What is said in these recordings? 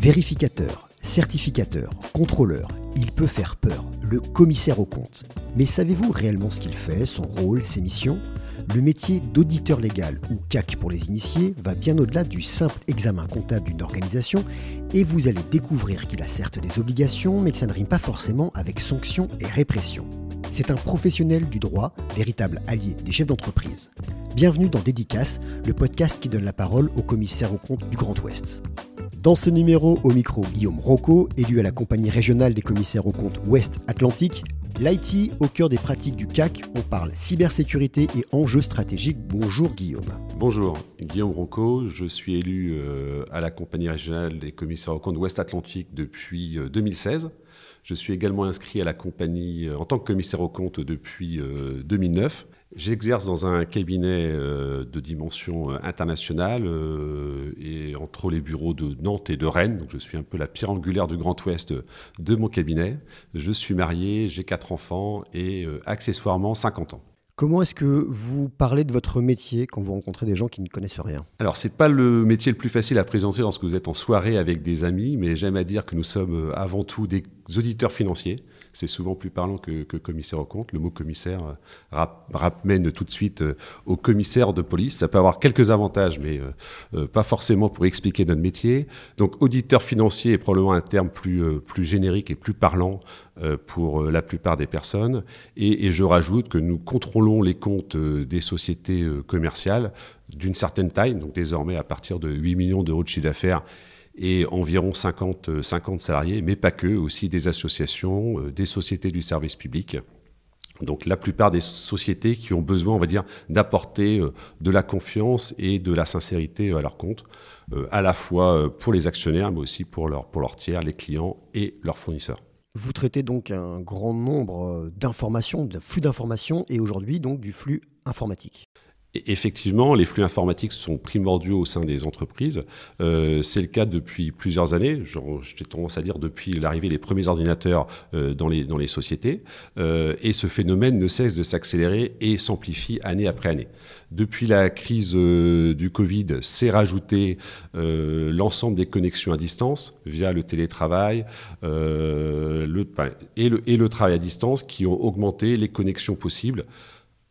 Vérificateur, certificateur, contrôleur, il peut faire peur, le commissaire au compte. Mais savez-vous réellement ce qu'il fait, son rôle, ses missions? Le métier d'auditeur légal, ou CAC pour les initiés, va bien au-delà du simple examen comptable d'une organisation et vous allez découvrir qu'il a certes des obligations, mais que ça ne rime pas forcément avec sanctions et répression. C'est un professionnel du droit, véritable allié des chefs d'entreprise. Bienvenue dans Dédicace, le podcast qui donne la parole au commissaire au compte du Grand Ouest. Dans ce numéro, au micro, Guillaume Rocco, élu à la compagnie régionale des commissaires au compte Ouest Atlantique. L'IT au cœur des pratiques du CAC, on parle cybersécurité et enjeux stratégiques. Bonjour Guillaume. Bonjour, Guillaume Rocco, je suis élu euh, à la compagnie régionale des commissaires au compte Ouest Atlantique depuis 2016. Euh, je suis également inscrit à la compagnie euh, en tant que commissaire au compte depuis 2009. J'exerce dans un cabinet euh, de dimension euh, internationale euh, et entre les bureaux de Nantes et de Rennes. Donc je suis un peu la pierre angulaire du Grand Ouest de mon cabinet. Je suis marié, j'ai quatre enfants et accessoirement 50 ans. Comment est-ce que vous parlez de votre métier quand vous rencontrez des gens qui ne connaissent rien? Alors, ce n'est pas le métier le plus facile à présenter lorsque vous êtes en soirée avec des amis, mais j'aime à dire que nous sommes avant tout des auditeurs financiers c'est souvent plus parlant que, commissaire au compte. Le mot commissaire euh, ramène tout de suite euh, au commissaire de police. Ça peut avoir quelques avantages, mais euh, pas forcément pour expliquer notre métier. Donc auditeur financier est probablement un terme plus, plus générique et plus parlant pour la plupart des personnes. Et, et, je rajoute que nous contrôlons les comptes des sociétés commerciales d'une certaine taille, donc désormais à partir de 8 millions d'euros de chiffre d'affaires et environ 50, 50 euh, salariés, mais pas que, aussi des associations, euh, des sociétés du service public. Donc la plupart des sociétés qui ont besoin, on va dire, d'apporter euh, de la confiance et de la sincérité à leur compte, à la fois pour les actionnaires, mais aussi pour leurs tiers, les clients et leurs fournisseurs. Vous traitez donc un grand nombre d'informations, de flux d'informations, et aujourd'hui donc du flux informatique effectivement, les flux informatiques sont primordiaux au sein des entreprises. Euh, c'est le cas depuis plusieurs années. J'ai tendance à dire depuis l'arrivée des premiers ordinateurs euh, dans, les, sociétés. Euh, et ce phénomène ne cesse de s'accélérer et s'amplifie année après année. Depuis la crise du Covid, s'est rajouté l'ensemble des connexions à distance via le télétravail et le travail à distance qui ont augmenté les connexions possibles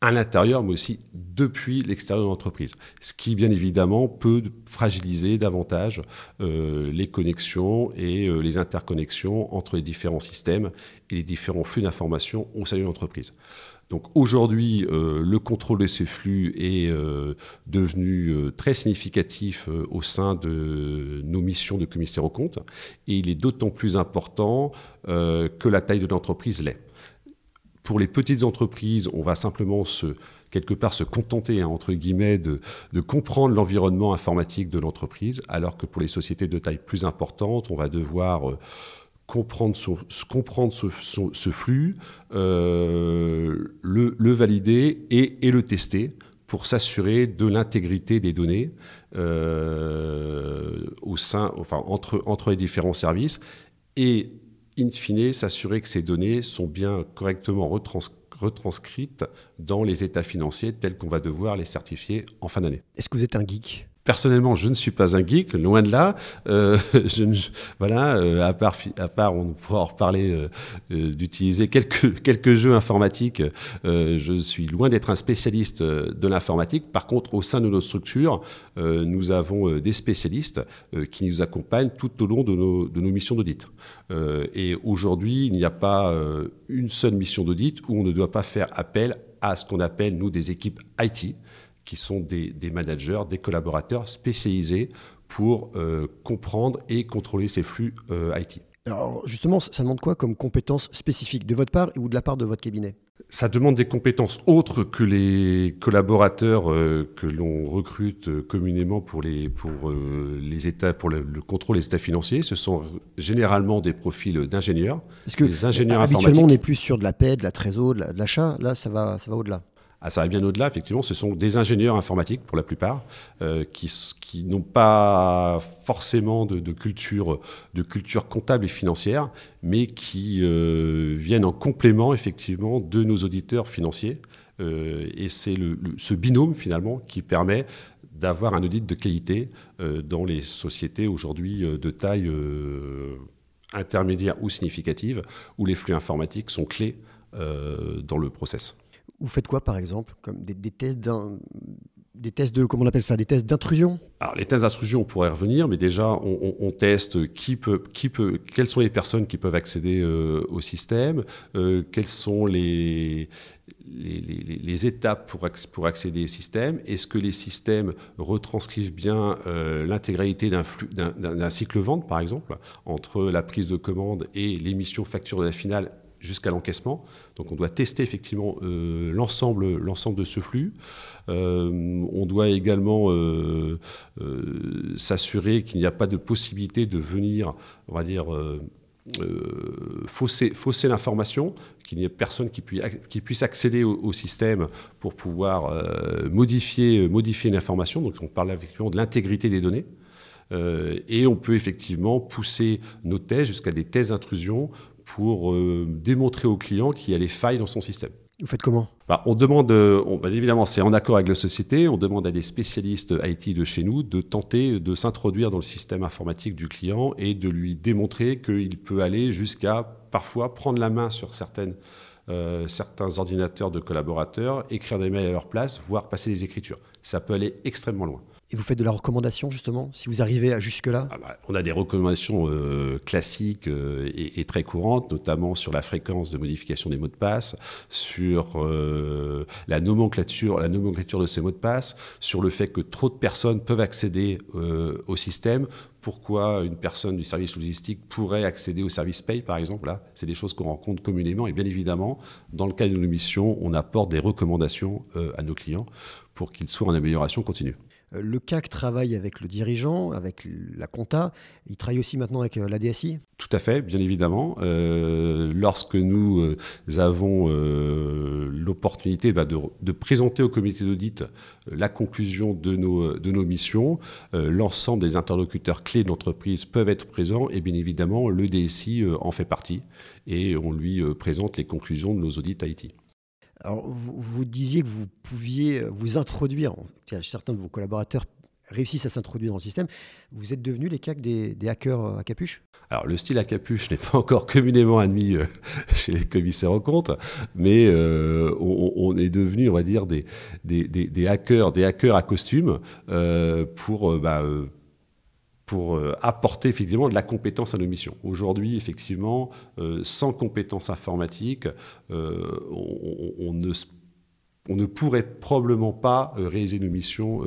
à l'intérieur, mais aussi depuis l'extérieur de l'entreprise. Ce qui, bien évidemment, peut fragiliser davantage euh, les connexions et euh, les interconnexions entre les différents systèmes et les différents flux d'informations au sein de l'entreprise. Donc aujourd'hui, euh, le contrôle de ces flux est devenu très significatif au sein de nos missions de commissaire au compte, et il est d'autant plus important que la taille de l'entreprise l'est. Pour les petites entreprises, on va simplement se, quelque part se contenter, hein, entre guillemets, de, comprendre l'environnement informatique de l'entreprise, alors que pour les sociétés de taille plus importante, on va devoir euh, comprendre, comprendre ce, flux, euh, le, valider et, le tester pour s'assurer de l'intégrité des données euh, au sein, enfin, entre, entre les différents services et in fine, s'assurer que ces données sont bien correctement retranscrites dans les états financiers tels qu'on va devoir les certifier en fin d'année. Est-ce que vous êtes un geek? Personnellement, je ne suis pas un geek, loin de là. Euh, euh, à part, à part, on pourra reparler euh, d'utiliser quelques jeux informatiques. je suis loin d'être un spécialiste de l'informatique. Par contre, au sein de notre structure, nous avons des spécialistes qui nous accompagnent tout au long de nos, de nos missions d'audit. et aujourd'hui, il n'y a pas une seule mission d'audit où on ne doit pas faire appel à ce qu'on appelle nous des équipes IT qui sont des, managers, des collaborateurs spécialisés pour euh, comprendre et contrôler ces flux euh, IT. Alors justement, ça demande quoi comme compétences spécifiques de votre part ou de la part de votre cabinet? Ça demande des compétences autres que les collaborateurs euh, que l'on recrute communément pour les, pour, les états, pour le, contrôle des états financiers. Ce sont généralement des profils d'ingénieurs. Est-ce que des ingénieurs habituellement on est plus sur de la paix, de la trésor, de l'achat Là, ça va, ça va au-delà. Ah, ça va bien au-delà, effectivement. Ce sont des ingénieurs informatiques, pour la plupart, euh, qui, n'ont pas forcément de, culture, de culture comptable et financière, mais qui euh, viennent en complément, effectivement, de nos auditeurs financiers. Euh, et c'est ce binôme, finalement, qui permet d'avoir un audit de qualité dans les sociétés aujourd'hui de taille intermédiaire ou significative, où les flux informatiques sont clés dans le process. Vous faites quoi, par exemple Comme des, tests de, comment on appelle ça, des tests d'intrusion? Alors, les tests d'intrusion, on pourrait revenir, mais déjà, on, teste qui peut, qui peut, quelles sont les personnes qui peuvent accéder euh, au système, euh, quelles sont les, les, les, étapes pour, pour accéder au système, est-ce que les systèmes retranscrivent bien euh, l'intégralité d'un cycle vente, par exemple, entre la prise de commande et l'émission facture de la finale jusqu'à l'encaissement. Donc on doit tester effectivement euh, l'ensemble, l'ensemble de ce flux. Euh, on doit également euh, s'assurer qu'il n'y a pas de possibilité de venir, on va dire, fausser, l'information, qu'il n'y ait personne qui, puisse, qui puisse accéder au, système pour pouvoir modifier, modifier l'information. Donc on parle effectivement de l'intégrité des données. Et on peut effectivement pousser nos tests jusqu'à des tests d'intrusion pour euh, démontrer au client qu'il y a des failles dans son système. Vous faites comment? Bah, On demande, euh, on, bah, évidemment, c'est en accord avec la société, on demande à des spécialistes IT de chez nous de tenter de s'introduire dans le système informatique du client et de lui démontrer qu'il peut aller jusqu'à parfois prendre la main sur certaines, euh, certains ordinateurs de collaborateurs, écrire des mails à leur place, voire passer des écritures. Ça peut aller extrêmement loin. Et vous faites de la recommandation justement, si vous arrivez à jusque-là? Ah bah, On a des recommandations euh, classiques euh, et, très courantes, notamment sur la fréquence de modification des mots de passe, sur euh, la, nomenclature, la nomenclature de ces mots de passe, sur le fait que trop de personnes peuvent accéder au système. Pourquoi une personne du service logistique pourrait accéder au service paye, par exemple? Là, c'est des choses qu'on rencontre communément. Et bien évidemment, dans le cadre de nos missions, on apporte des recommandations à nos clients pour qu'ils soient en amélioration continue. Euh, le CAC travaille avec le dirigeant, avec la compta. Il travaille aussi maintenant avec euh, la DSI Tout à fait, bien évidemment. Euh, lorsque nous avons l'opportunité bah, de, présenter au comité d'audit la conclusion de nos, missions, l'ensemble des interlocuteurs clés de l'entreprise peuvent être présents et bien évidemment, le DSI en fait partie et on lui présente les conclusions de nos audits IT. Alors, vous, disiez que vous pouviez vous introduire, certains de vos collaborateurs réussissent à s'introduire dans le système. Vous êtes devenus les CAC des, hackers à capuche? Alors, le style à capuche n'est pas encore communément admis euh, chez les commissaires aux comptes, mais euh, on, est devenu, on va dire, des, des, hackers, des hackers à costume euh, pour. Bah, pour euh, apporter effectivement de la compétence à nos missions. Aujourd'hui, effectivement, euh, sans compétences informatiques, euh, on, ne on ne pourrait probablement pas réaliser nos missions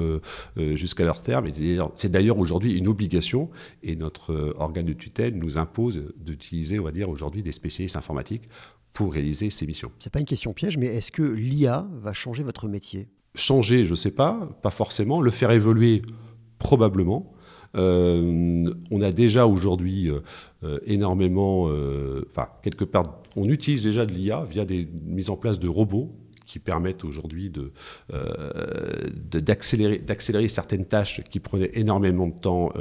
jusqu'à leur terme. C'est d'ailleurs aujourd'hui une obligation et notre organe de tutelle nous impose d'utiliser, on va dire, aujourd'hui des spécialistes informatiques pour réaliser ces missions. Ce n'est pas une question piège, mais est-ce que l'IA va changer votre métier? Changer, je ne sais pas, pas forcément. Le faire évoluer, probablement. Euh, on a déjà aujourd'hui euh, euh, énormément, enfin quelque part, on utilise déjà de l'IA via des mises en place de robots qui permettent aujourd'hui d'accélérer certaines tâches qui prenaient énormément de temps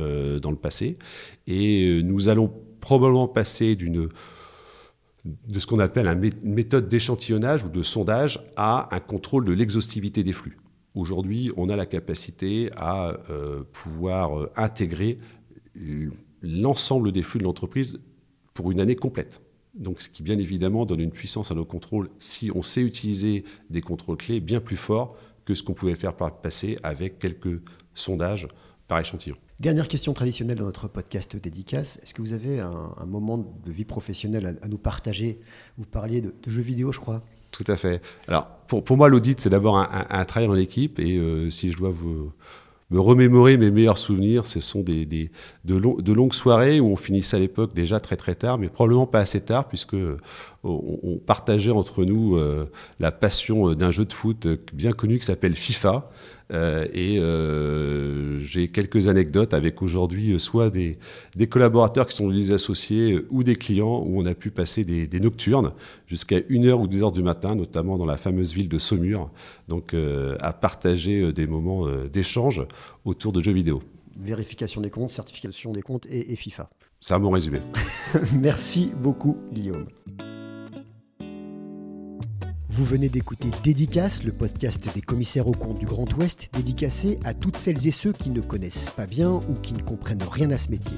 dans le passé. Et nous allons probablement passer de ce qu'on appelle une méthode d'échantillonnage ou de sondage à un contrôle de l'exhaustivité des flux. Aujourd'hui, on a la capacité à euh, pouvoir euh, intégrer l'ensemble des flux de l'entreprise pour une année complète. Donc, ce qui, bien évidemment, donne une puissance à nos contrôles si on sait utiliser des contrôles clés bien plus forts que ce qu'on pouvait faire par le passé avec quelques sondages par échantillon. Dernière question traditionnelle dans notre podcast dédicace. Est-ce que vous avez un, moment de vie professionnelle à, nous partager? Vous parliez de jeux vidéo, je crois. Tout à fait. Alors, pour, pour moi, l'audit, c'est d'abord un, travail en équipe. Et euh, si je dois vous, me remémorer mes meilleurs souvenirs, ce sont des, des de, de, longues soirées où on finissait à l'époque déjà très très tard, mais probablement pas assez tard, puisque on, partageait entre nous euh, la passion euh, d'un jeu de foot euh, bien connu qui s'appelle FIFA. Et j'ai quelques anecdotes avec aujourd'hui soit des, des, collaborateurs qui sont des associés ou des clients où on a pu passer des, des nocturnes jusqu'à 1h ou 2h du matin, notamment dans la fameuse ville de Saumur, donc à partager des moments d'échange autour de jeux vidéo. Vérification des comptes, certification des comptes et, et FIFA. C'est un bon résumé. Merci beaucoup, Guillaume. Vous venez d'écouter Dédicace, le podcast des commissaires aux comptes du Grand Ouest, dédicacé à toutes celles et ceux qui ne connaissent pas bien ou qui ne comprennent rien à ce métier.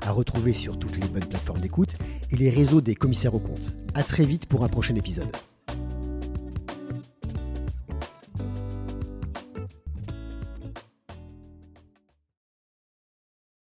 À retrouver sur toutes les bonnes plateformes d'écoute et les réseaux des commissaires aux comptes. À très vite pour un prochain épisode.